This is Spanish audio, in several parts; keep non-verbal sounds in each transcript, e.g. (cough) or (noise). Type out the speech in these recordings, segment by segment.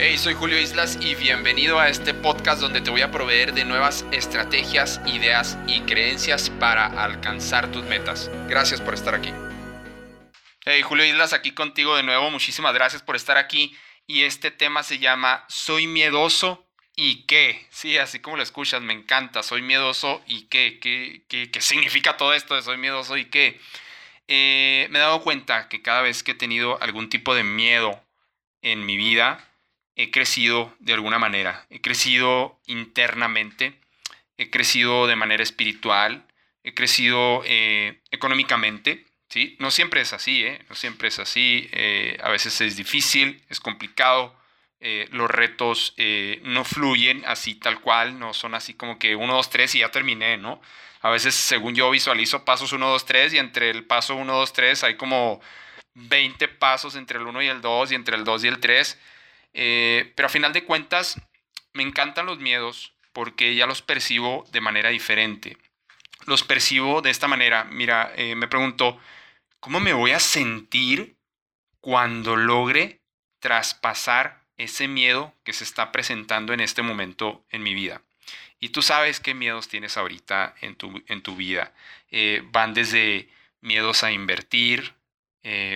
Hey, soy Julio Islas y bienvenido a este podcast donde te voy a proveer de nuevas estrategias, ideas y creencias para alcanzar tus metas. Gracias por estar aquí. Hey, Julio Islas aquí contigo de nuevo. Muchísimas gracias por estar aquí. Y este tema se llama Soy miedoso y qué. Sí, así como lo escuchas, me encanta. Soy miedoso y qué. ¿Qué, qué, significa todo esto de soy miedoso y qué? Eh, me he dado cuenta que cada vez que he tenido algún tipo de miedo en mi vida, he crecido de alguna manera, he crecido internamente, he crecido de manera espiritual, he crecido eh, económicamente, ¿sí? No siempre es así, ¿eh? No siempre es así, eh, a veces es difícil, es complicado, los retos no fluyen así tal cual, no son así como que 1, 2, 3 y ya terminé, ¿no? A veces, según yo visualizo pasos 1, 2, 3 y entre el paso 1, 2, 3 hay como 20 pasos entre el 1 y el 2 y entre el 2 y el 3 eh, pero a final de cuentas, me encantan los miedos porque ya los percibo de manera diferente. Los percibo de esta manera. Mira, eh, me pregunto, ¿cómo me voy a sentir cuando logre traspasar ese miedo que se está presentando en este momento en mi vida? Y tú sabes qué miedos tienes ahorita en tu, en tu vida. Eh, van desde miedos a invertir,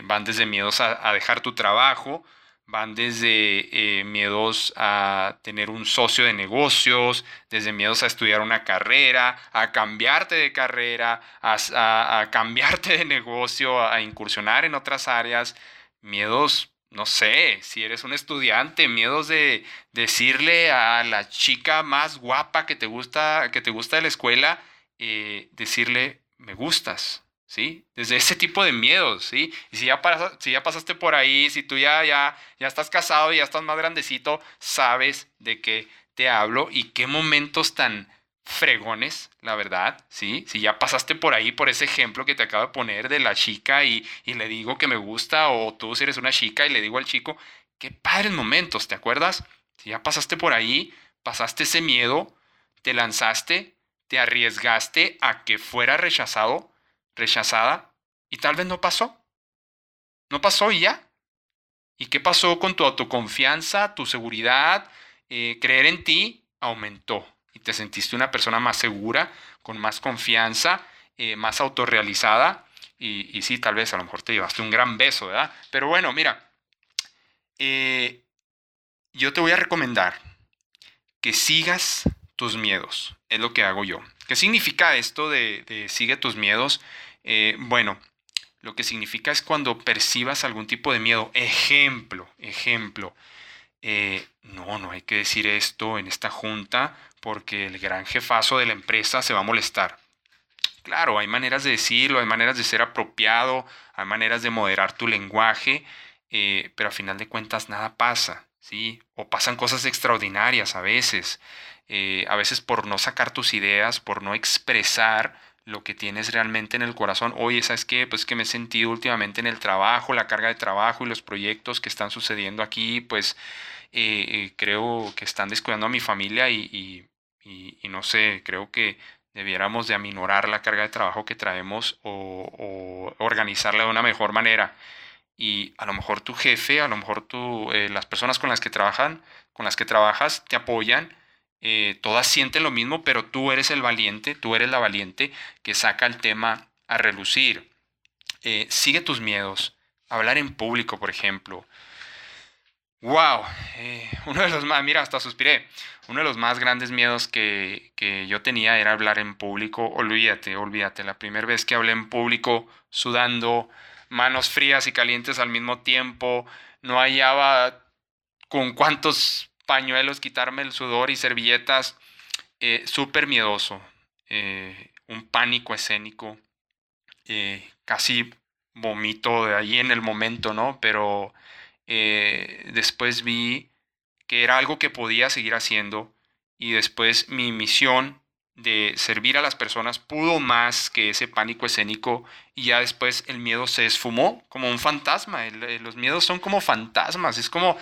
van desde miedos a dejar tu trabajo, van desde eh, miedos a tener un socio de negocios, desde miedos a estudiar una carrera, a cambiarte de carrera, a, cambiarte de negocio, a incursionar en otras áreas, miedos no sé, si eres un estudiante, miedos de decirle a la chica más guapa que te gusta, que te gusta de la escuela, eh, decirle, me gustas, ¿sí? Desde ese tipo de miedos, ¿sí? Y si ya, pasaste por ahí, si tú ya, ya, ya estás casado y ya estás más grandecito, sabes de qué te hablo y qué momentos tan fregones, la verdad, ¿sí? Si ya pasaste por ahí, por ese ejemplo que te acabo de poner de la chica y, y le digo que me gusta, o tú si eres una chica y le digo al chico, qué padres momentos, ¿te acuerdas? Si ya pasaste por ahí, pasaste ese miedo, te lanzaste, te arriesgaste a que fuera rechazado, rechazada y tal vez no pasó. No pasó y ya. ¿Y qué pasó con tu autoconfianza, tu seguridad? Eh, creer en ti aumentó y te sentiste una persona más segura, con más confianza, eh, más autorrealizada. Y, sí, tal vez a lo mejor te llevaste un gran beso, ¿verdad? Pero bueno, mira, eh, yo te voy a recomendar que sigas tus miedos. Es lo que hago yo. ¿Qué significa esto de, sigue tus miedos? Eh, bueno, lo que significa es cuando percibas algún tipo de miedo. Ejemplo, ejemplo. Eh, no, no hay que decir esto en esta junta porque el gran jefazo de la empresa se va a molestar. Claro, hay maneras de decirlo, hay maneras de ser apropiado, hay maneras de moderar tu lenguaje, eh, pero a final de cuentas nada pasa, ¿sí? O pasan cosas extraordinarias a veces. Eh, a veces por no sacar tus ideas, por no expresar lo que tienes realmente en el corazón. Oye, ¿sabes qué? Pues que me he sentido últimamente en el trabajo, la carga de trabajo y los proyectos que están sucediendo aquí, pues eh, eh, creo que están descuidando a mi familia y, no sé, creo que debiéramos de aminorar la carga de trabajo que traemos o, organizarla de una mejor manera. Y a lo mejor tu jefe, a lo mejor tú, las personas con las que trabajan, con las que trabajas, te apoyan eh, todas sienten lo mismo, pero tú eres el valiente, tú eres la valiente que saca el tema a relucir. Eh, sigue tus miedos. Hablar en público, por ejemplo. ¡Wow! Eh, uno de los más, mira, hasta suspiré. Uno de los más grandes miedos que, que yo tenía era hablar en público. Olvídate, olvídate. La primera vez que hablé en público, sudando, manos frías y calientes al mismo tiempo, no hallaba con cuántos pañuelos, quitarme el sudor y servilletas, eh, súper miedoso, eh, un pánico escénico, eh, casi vomito de ahí en el momento, ¿no? Pero después vi que era algo que podía seguir haciendo y después mi misión de servir a las personas pudo más que ese pánico escénico y ya después el miedo se esfumó como un fantasma. los miedos son como fantasmas, es como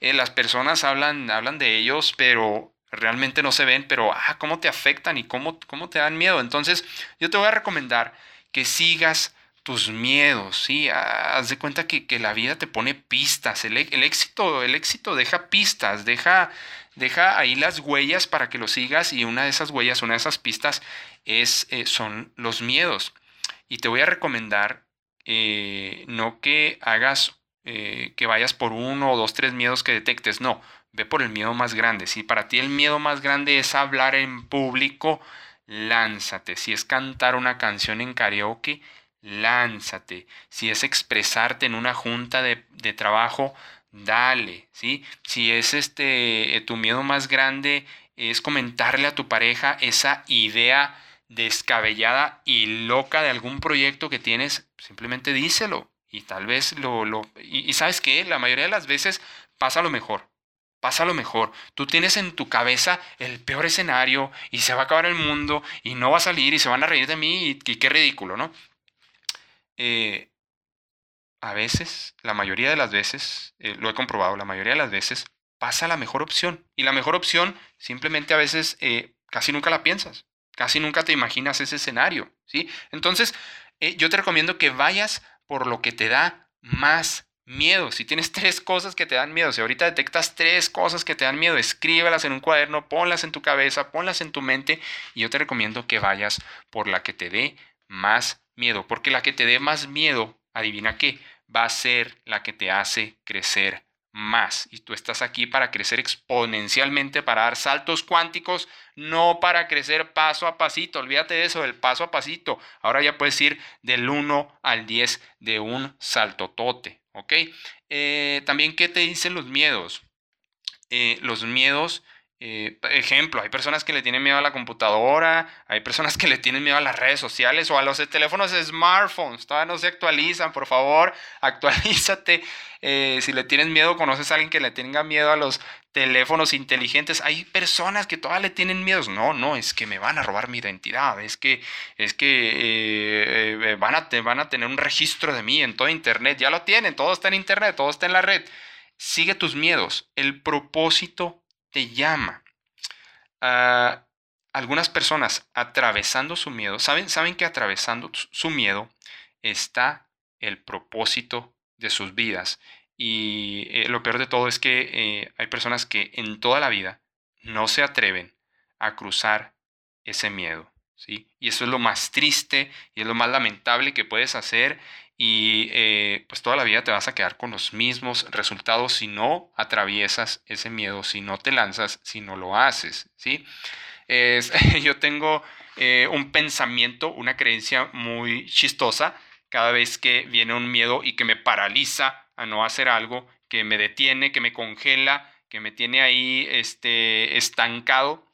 eh, las personas hablan, hablan de ellos, pero realmente no se ven, pero ah, cómo te afectan y cómo, cómo te dan miedo. Entonces yo te voy a recomendar que sigas tus miedos, ¿sí? Haz de cuenta que, la vida te pone pistas, el, éxito, el éxito deja pistas, deja, deja ahí las huellas para que lo sigas y una de esas huellas, una de esas pistas es, eh, son los miedos. Y te voy a recomendar eh, no que hagas, eh, que vayas por uno o dos, tres miedos que detectes, no, ve por el miedo más grande. Si para ti el miedo más grande es hablar en público, lánzate. Si es cantar una canción en karaoke, lánzate. Si es expresarte en una junta de, trabajo, dale, ¿sí? Si es este, eh, tu miedo más grande, es comentarle a tu pareja esa idea descabellada y loca de algún proyecto que tienes, simplemente díselo. Y tal vez lo... lo y, y sabes qué, la mayoría de las veces pasa lo mejor pasa lo mejor. Tú tienes en tu cabeza el peor escenario y se va a acabar el mundo y no va a salir y se van a reír de mí y, qué ridículo, ¿no? Eh, a veces, la mayoría de las veces, eh, lo he comprobado, la mayoría de las veces pasa la mejor opción. Y la mejor opción simplemente a veces eh, casi nunca la piensas, casi nunca te imaginas ese escenario, ¿sí? Entonces, yo te recomiendo que vayas por lo que te da más miedo. Si tienes (laughs) tres cosas que te dan miedo, si ahorita detectas tres cosas que te dan miedo, escríbelas en un cuaderno, ponlas en tu cabeza, ponlas en tu mente y yo te recomiendo que vayas por la que te dé más miedo, porque la que te dé más miedo, adivina qué, va a ser la que te hace crecer más. Y tú estás aquí para crecer exponencialmente, para dar saltos cuánticos, no para crecer paso a pasito. Olvídate de eso, del paso a pasito. Ahora ya puedes ir del 1 al 10 de un saltotote. ¿Ok? Eh, también, ¿qué te dicen los miedos? Eh, los miedos eh, ejemplo, hay personas que le tienen miedo a la computadora, hay personas que le tienen miedo a las redes sociales o a los teléfonos smartphones. Todavía no se actualizan, por favor, (laughs) actualízate. Eh, si le tienes miedo, conoces a alguien que le tenga miedo a los teléfonos inteligentes. Hay personas que todavía le tienen miedo. No, no, es que me van a robar mi identidad. Es que, es que eh, van, a, van a tener un registro de mí en todo Internet. Ya lo tienen, todo está en Internet, todo está en la red. Sigue tus miedos. El propósito te llama. a algunas personas atravesando su miedo, saben, saben que atravesando su miedo está el propósito de sus vidas. Y eh, lo peor de todo es que eh, hay personas que en toda la vida no se atreven a cruzar ese miedo. ¿sí? Y eso es lo más triste y es lo más lamentable que puedes hacer y eh, pues toda la vida te vas a quedar con los mismos resultados si no atraviesas ese miedo, si no te lanzas, si no lo haces, ¿sí? (laughs) Yo tengo eh, un pensamiento, una creencia muy chistosa cada vez que viene un miedo y que me paraliza a no hacer algo, que me detiene, que me congela, que me tiene ahí este, estancado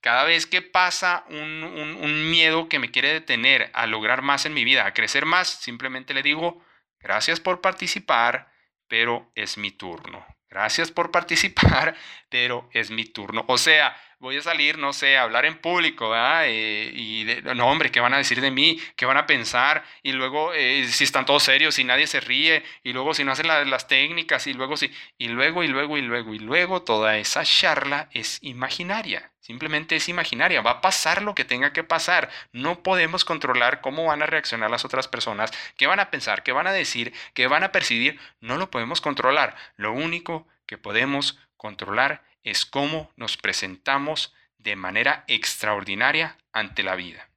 cada vez que pasa un, miedo que me quiere detener a lograr más en mi vida, a crecer más, simplemente le digo, gracias por participar, pero es mi turno. Gracias por participar, (laughs) pero es mi turno. O sea, voy a salir, no sé, a hablar en público, ¿verdad? Eh, y no, hombre, ¿qué van a decir de mí? ¿Qué van a pensar? Y luego, eh, si están todos serios, si nadie se ríe, y luego si no hacen las técnicas, y luego si, y luego, y luego, y luego, y luego, toda esa charla es imaginaria. Simplemente es imaginaria, va a pasar lo que tenga que pasar. No podemos controlar cómo van a reaccionar las otras personas, qué van a pensar, qué van a decir, qué van a percibir. No lo podemos controlar. Lo único que podemos controlar es cómo nos presentamos de manera extraordinaria ante la vida.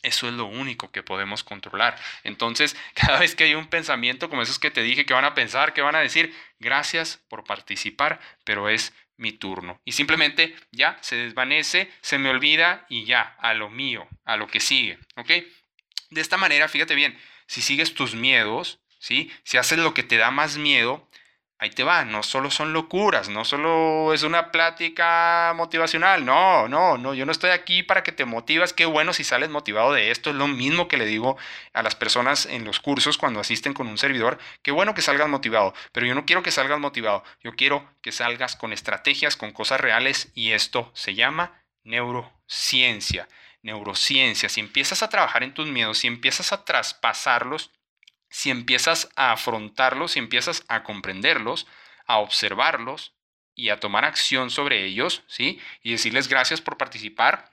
Eso es lo único que podemos controlar. Entonces, (laughs) cada vez que hay un pensamiento como esos que te dije que van a pensar, que van a decir, gracias por participar, pero es mi turno. Y simplemente ya se desvanece, se me olvida y ya, a lo mío, a lo que sigue. ¿Ok? De esta manera, fíjate bien, si sigues tus miedos, ¿sí? Si haces lo que te da más miedo, ahí te va, no solo son locuras, no solo es una plática motivacional, no, no, no, yo no estoy aquí para que te motivas, qué bueno si sales motivado de esto, es lo mismo que le digo a las personas en los cursos cuando asisten con un servidor, qué bueno que salgas motivado, pero yo no quiero que salgas motivado, yo quiero que salgas con estrategias, con cosas reales y esto se llama neurociencia. Neurociencia, si empiezas a trabajar en tus miedos, si empiezas a traspasarlos, si empiezas a afrontarlos, si empiezas a comprenderlos, a observarlos y a tomar acción sobre ellos, ¿sí? Y decirles gracias por participar,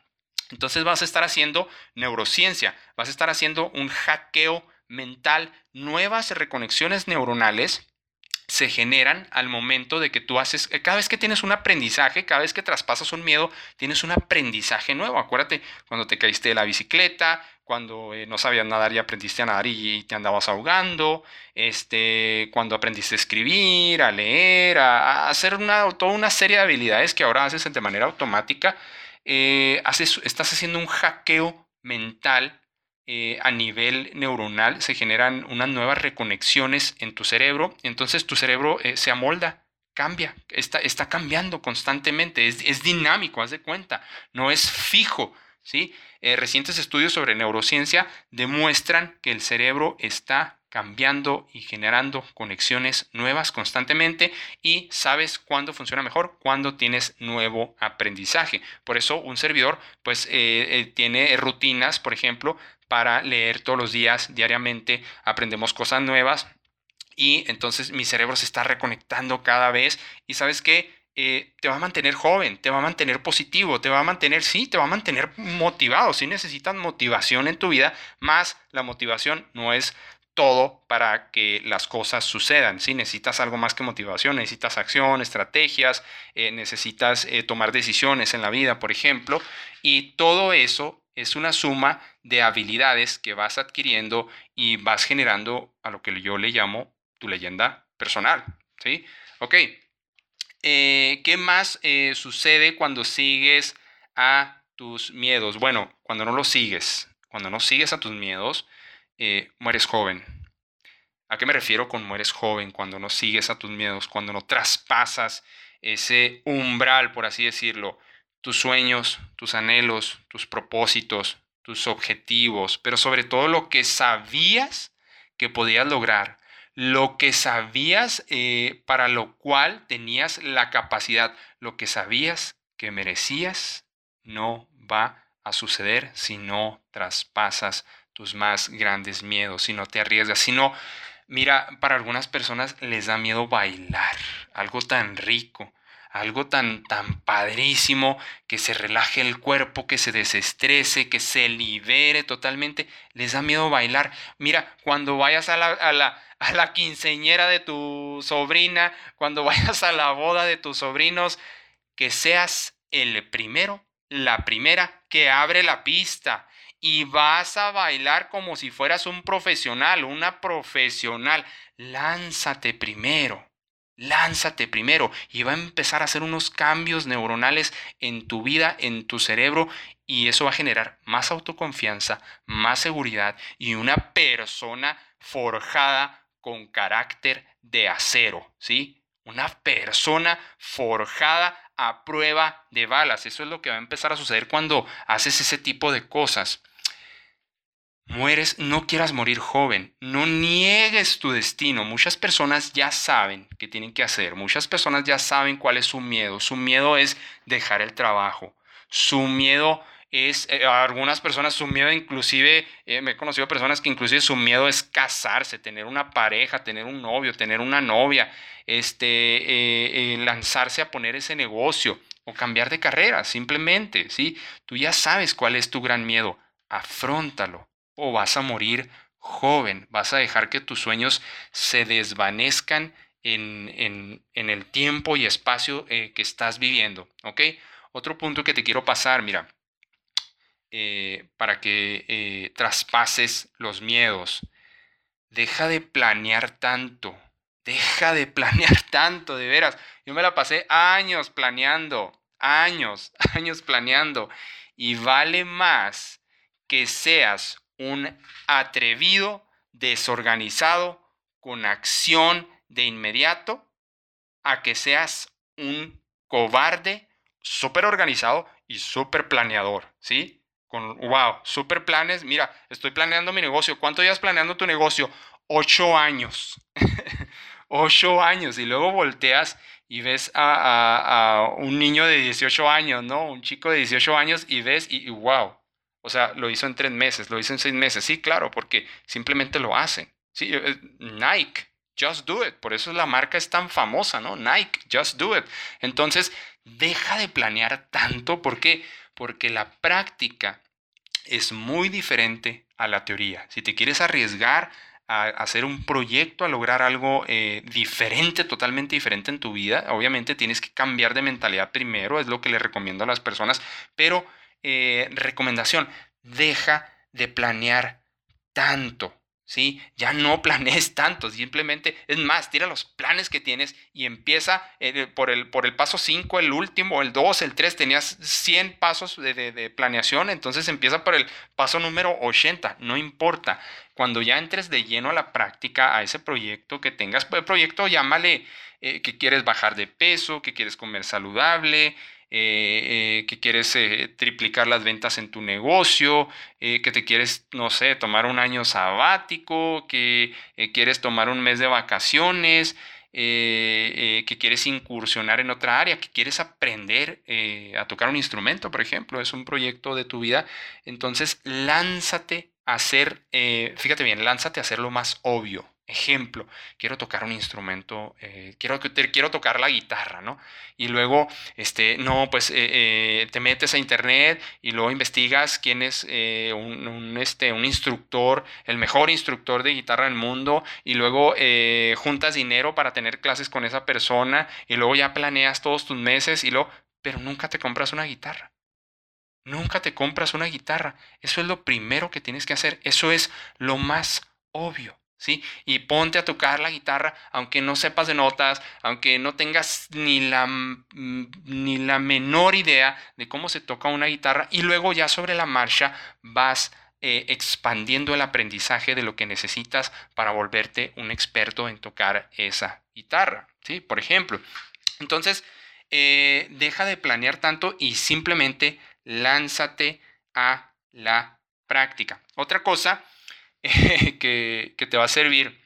entonces vas a estar haciendo neurociencia, vas a estar haciendo un hackeo mental, nuevas reconexiones neuronales se generan al momento de que tú haces, eh, cada vez que tienes un aprendizaje, cada vez que traspasas un miedo, tienes un aprendizaje nuevo. Acuérdate, cuando te caíste de la bicicleta, cuando eh, no sabías nadar y aprendiste a nadar y, te andabas ahogando, este, cuando aprendiste a escribir, a leer, a, hacer una, toda una serie de habilidades que ahora haces de manera automática, eh, haces, estás haciendo un hackeo mental eh, a nivel neuronal, se generan unas nuevas reconexiones en tu cerebro, entonces tu cerebro se amolda, cambia, está, está cambiando constantemente, es, es dinámico, haz de cuenta, no es fijo. ¿sí? Eh, recientes estudios sobre neurociencia demuestran que el cerebro está cambiando y generando conexiones nuevas constantemente y sabes cuándo funciona mejor, cuando tienes nuevo aprendizaje. Por eso un servidor pues eh, eh, tiene rutinas, por ejemplo, para leer todos los días, diariamente, aprendemos cosas nuevas y entonces mi cerebro se está reconectando cada vez y sabes qué, eh, te va a mantener joven, te va a mantener positivo, te va a mantener, sí, te va a mantener motivado. Si necesitas motivación en tu vida, más la motivación no es todo para que las cosas sucedan. Si necesitas algo más que motivación, necesitas acción, estrategias, eh, necesitas eh, tomar decisiones en la vida, por ejemplo, y todo eso es una suma de habilidades que vas adquiriendo y vas generando a lo que yo le llamo tu leyenda personal. ¿Sí? Ok. Eh, ¿Qué más eh, sucede cuando sigues a tus miedos? Bueno, cuando no los sigues, cuando no sigues a tus miedos, eh, mueres joven. ¿A qué me refiero con mueres joven? Cuando no sigues a tus miedos, cuando no traspasas ese umbral, por así decirlo, tus sueños, tus anhelos, tus propósitos, tus objetivos, pero sobre todo lo que sabías que podías lograr, lo que sabías eh, para lo cual tenías la capacidad, lo que sabías que merecías, no va a suceder si no traspasas tus más grandes miedos, si no te arriesgas, si no, mira, para algunas personas les da miedo bailar, algo tan rico, algo tan, tan padrísimo, que se relaje el cuerpo, que se desestrese, que se libere totalmente, les da miedo bailar. Mira, cuando vayas a la, a la a la quinceñera de tu sobrina, cuando (laughs) vayas a la boda de tus sobrinos, que seas el primero, la primera que abre la pista y vas a bailar como si fueras un profesional, una profesional. Lánzate primero, lánzate primero y va a empezar a hacer unos cambios neuronales en tu vida, en tu cerebro y eso va a generar más autoconfianza, más seguridad y una persona forjada con carácter de acero, ¿sí? Una persona forjada a prueba de balas. Eso es lo que va a empezar a suceder cuando haces ese tipo de cosas. Mueres, no quieras morir joven, no niegues tu destino. Muchas personas ya saben qué tienen que hacer, muchas personas ya saben cuál es su miedo. Su miedo es dejar el trabajo, su miedo es, eh, algunas personas su miedo inclusive, eh, me he conocido personas que inclusive su miedo es casarse, tener una pareja, tener un novio, tener una novia, este, eh, lanzarse a poner ese negocio o cambiar de carrera, simplemente, ¿sí? Tú ya sabes cuál es tu gran miedo, afrontalo o vas a morir joven, vas a dejar que tus sueños se desvanezcan en, en, en el tiempo y espacio que estás viviendo, ¿ok? Otro punto que te quiero pasar, mira, eh, para que eh, traspases los miedos. Deja de planear tanto. Deja de planear (laughs) tanto, de veras. Yo me la pasé años planeando, años, (laughs) años planeando. Y vale más que seas un atrevido, desorganizado, con acción de inmediato, a que seas un cobarde, súper organizado y súper planeador, ¿sí? con, wow, super planes. Mira, estoy planeando mi negocio. ¿Cuánto llevas planeando tu negocio? Ocho años. (laughs) Ocho años. Y luego volteas y ves a, un niño de 18 años, ¿no? Un chico de 18 años y ves y, wow. O sea, lo hizo en tres meses, lo hizo en seis meses. Sí, claro, porque simplemente lo hacen. Sí, eh, Nike, just do it. Por eso la marca es tan famosa, ¿no? Nike, just do it. Entonces, deja de planear tanto. ¿Por qué? porque la práctica es muy diferente a la teoría. Si te quieres arriesgar a hacer un proyecto, a lograr algo eh, diferente, totalmente diferente en tu vida, obviamente tienes que cambiar de mentalidad primero, es lo que le recomiendo a las personas, pero eh, recomendación, deja de planear tanto. ¿sí? Ya no (laughs) planees tanto, simplemente, es más, tira los planes que tienes y empieza eh, por, el, por el paso 5, el último, el 2, el 3, tenías 100 pasos de, de, planeación, entonces empieza por el paso número 80, no importa. Cuando ya entres de lleno a la práctica, a ese proyecto que tengas, el pues, proyecto llámale eh, que quieres bajar de peso, que quieres comer saludable, eh, eh, que quieres eh, triplicar las ventas en tu negocio, que te quieres, no sé, tomar un año sabático, que quieres tomar un mes de vacaciones, que quieres incursionar en otra área, que quieres aprender a tocar un instrumento, por ejemplo, es un proyecto de tu vida. Entonces, lánzate a hacer, fíjate bien, lánzate a hacer lo más obvio. Ejemplo, quiero tocar un instrumento, eh, quiero, quiero tocar la guitarra, ¿no? Y luego, este, no, pues eh, eh, te metes a internet y luego investigas quién es un, este, un instructor, el mejor instructor de guitarra del mundo, y luego juntas dinero para tener clases con esa persona, y luego ya planeas todos tus meses, y luego, pero nunca te compras una guitarra. Nunca te compras una guitarra. Eso es lo primero que tienes que hacer. Eso es lo más obvio. ¿Sí? Y ponte a tocar la guitarra, aunque no sepas de notas, aunque no tengas ni la, mm, ni la menor idea de cómo se toca una guitarra, y luego ya sobre la marcha vas eh, expandiendo el aprendizaje de lo que necesitas para volverte un experto en tocar esa guitarra, ¿sí? Por ejemplo. Entonces, eh, deja de planear tanto y simplemente lánzate a la práctica. Otra cosa (laughs) que, te va a servir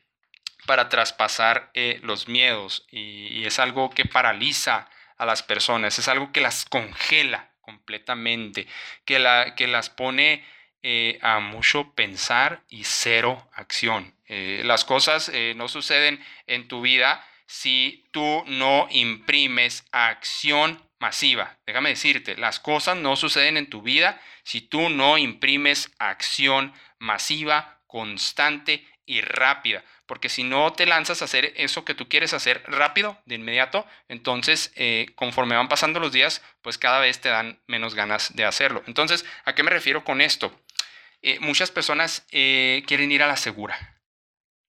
para traspasar eh, los miedos y, es algo que paraliza a las personas, es algo que las congela completamente, que, la, que las pone eh, a mucho pensar y cero acción. Eh, las cosas no suceden en tu vida si tú no imprimes acción masiva. Déjame decirte, las cosas no suceden en tu vida si tú no imprimes acción masiva constante y rápida, porque si no te lanzas a hacer eso que tú quieres hacer rápido, de inmediato, entonces eh, conforme van pasando los días, pues cada vez te dan menos ganas de hacerlo. Entonces, ¿a qué me refiero con esto? Eh, muchas personas eh, quieren ir a la segura.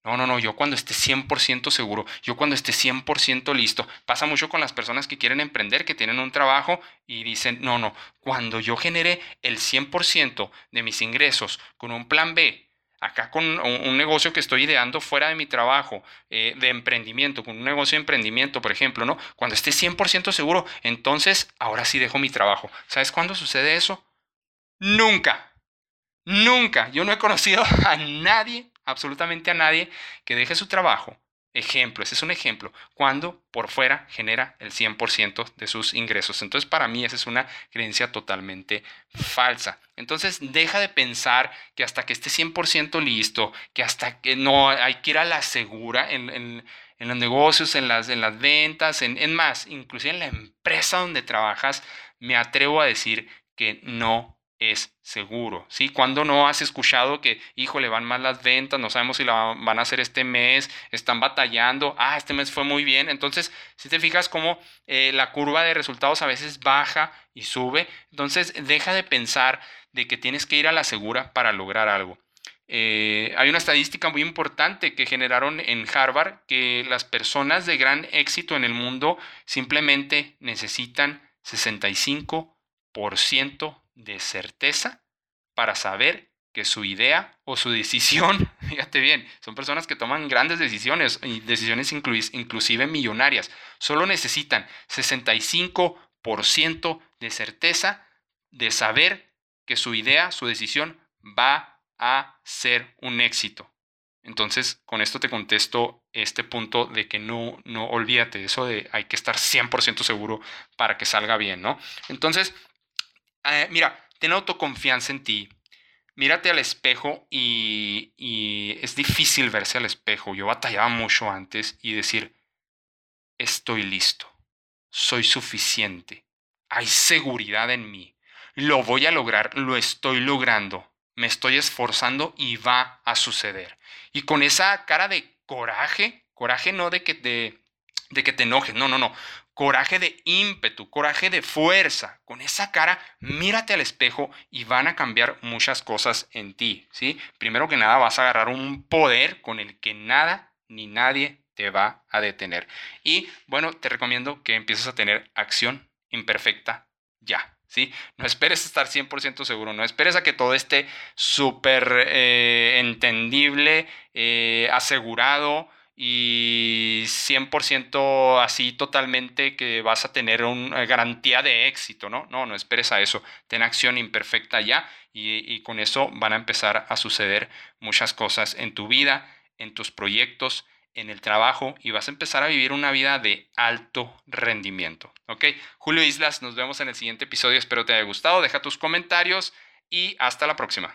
No, no, no, yo cuando esté 100% seguro, yo cuando esté 100% listo, pasa mucho con las personas que quieren emprender, que tienen un trabajo y dicen, no, no, cuando yo genere el 100% de mis ingresos con un plan B, acá con un, negocio que estoy ideando fuera de mi trabajo, eh, de emprendimiento, con un negocio de emprendimiento, por ejemplo, ¿no? Cuando esté 100% seguro, entonces ahora sí dejo mi trabajo. ¿Sabes cuándo sucede eso? Nunca. Nunca. Yo no he conocido (laughs) a nadie, absolutamente a nadie, que deje su trabajo ejemplo, ese es un ejemplo, cuando por fuera genera el 100% de sus ingresos. Entonces, para mí esa es una creencia totalmente falsa. Entonces, deja de pensar que hasta que esté 100% listo, que hasta que no hay que ir a la segura en, los negocios, en las, en las ventas, en, en más, inclusive en la empresa donde trabajas, me atrevo a decir que no es seguro. ¿sí? Cuando no has escuchado que, híjole, van mal las ventas, no sabemos si la van a hacer este mes, están batallando, ah, este mes fue muy bien. Entonces, si te fijas cómo eh, la curva de resultados a veces baja y sube, entonces deja de pensar de que tienes que ir a la segura para lograr algo. Eh, hay una estadística muy importante que generaron en Harvard que las personas de gran éxito en el mundo simplemente necesitan 65% de certeza para saber que su idea o su decisión, (laughs) fíjate bien, son personas que toman grandes decisiones decisiones inclusive millonarias, solo necesitan 65% de certeza de saber que su idea, su decisión va a ser un éxito. Entonces, con esto te contesto este punto de que no, no olvídate eso de hay que estar 100% seguro para que salga bien, ¿no? Entonces, eh, mira, ten autoconfianza en ti. Mírate al espejo y, y es difícil verse al espejo. Yo batallaba mucho antes y decir, estoy listo, soy suficiente, hay seguridad en mí, lo voy a lograr, lo estoy logrando. me estoy esforzando y va a suceder. Y con esa cara de coraje, coraje no de que te, de que te enojes, no, no, no, coraje de ímpetu, coraje de fuerza. Con esa cara, mírate al espejo y van a cambiar muchas cosas en ti, ¿sí? Primero que nada vas a agarrar un poder con el que nada ni nadie te va a detener. Y bueno, te recomiendo que empieces a tener acción imperfecta ya. ¿Sí? No esperes estar 100% seguro, no esperes a que todo esté súper eh, entendible, eh, asegurado, y 100% así totalmente que vas a tener una garantía de éxito, ¿no? No, no esperes a eso. Ten acción imperfecta ya y, con eso van a empezar a suceder muchas cosas en tu vida, en tus proyectos, en el trabajo y vas a empezar a vivir una vida de alto rendimiento. ¿Ok? Julio Islas, nos vemos en el siguiente episodio. Espero te haya gustado. Deja tus comentarios y hasta la próxima.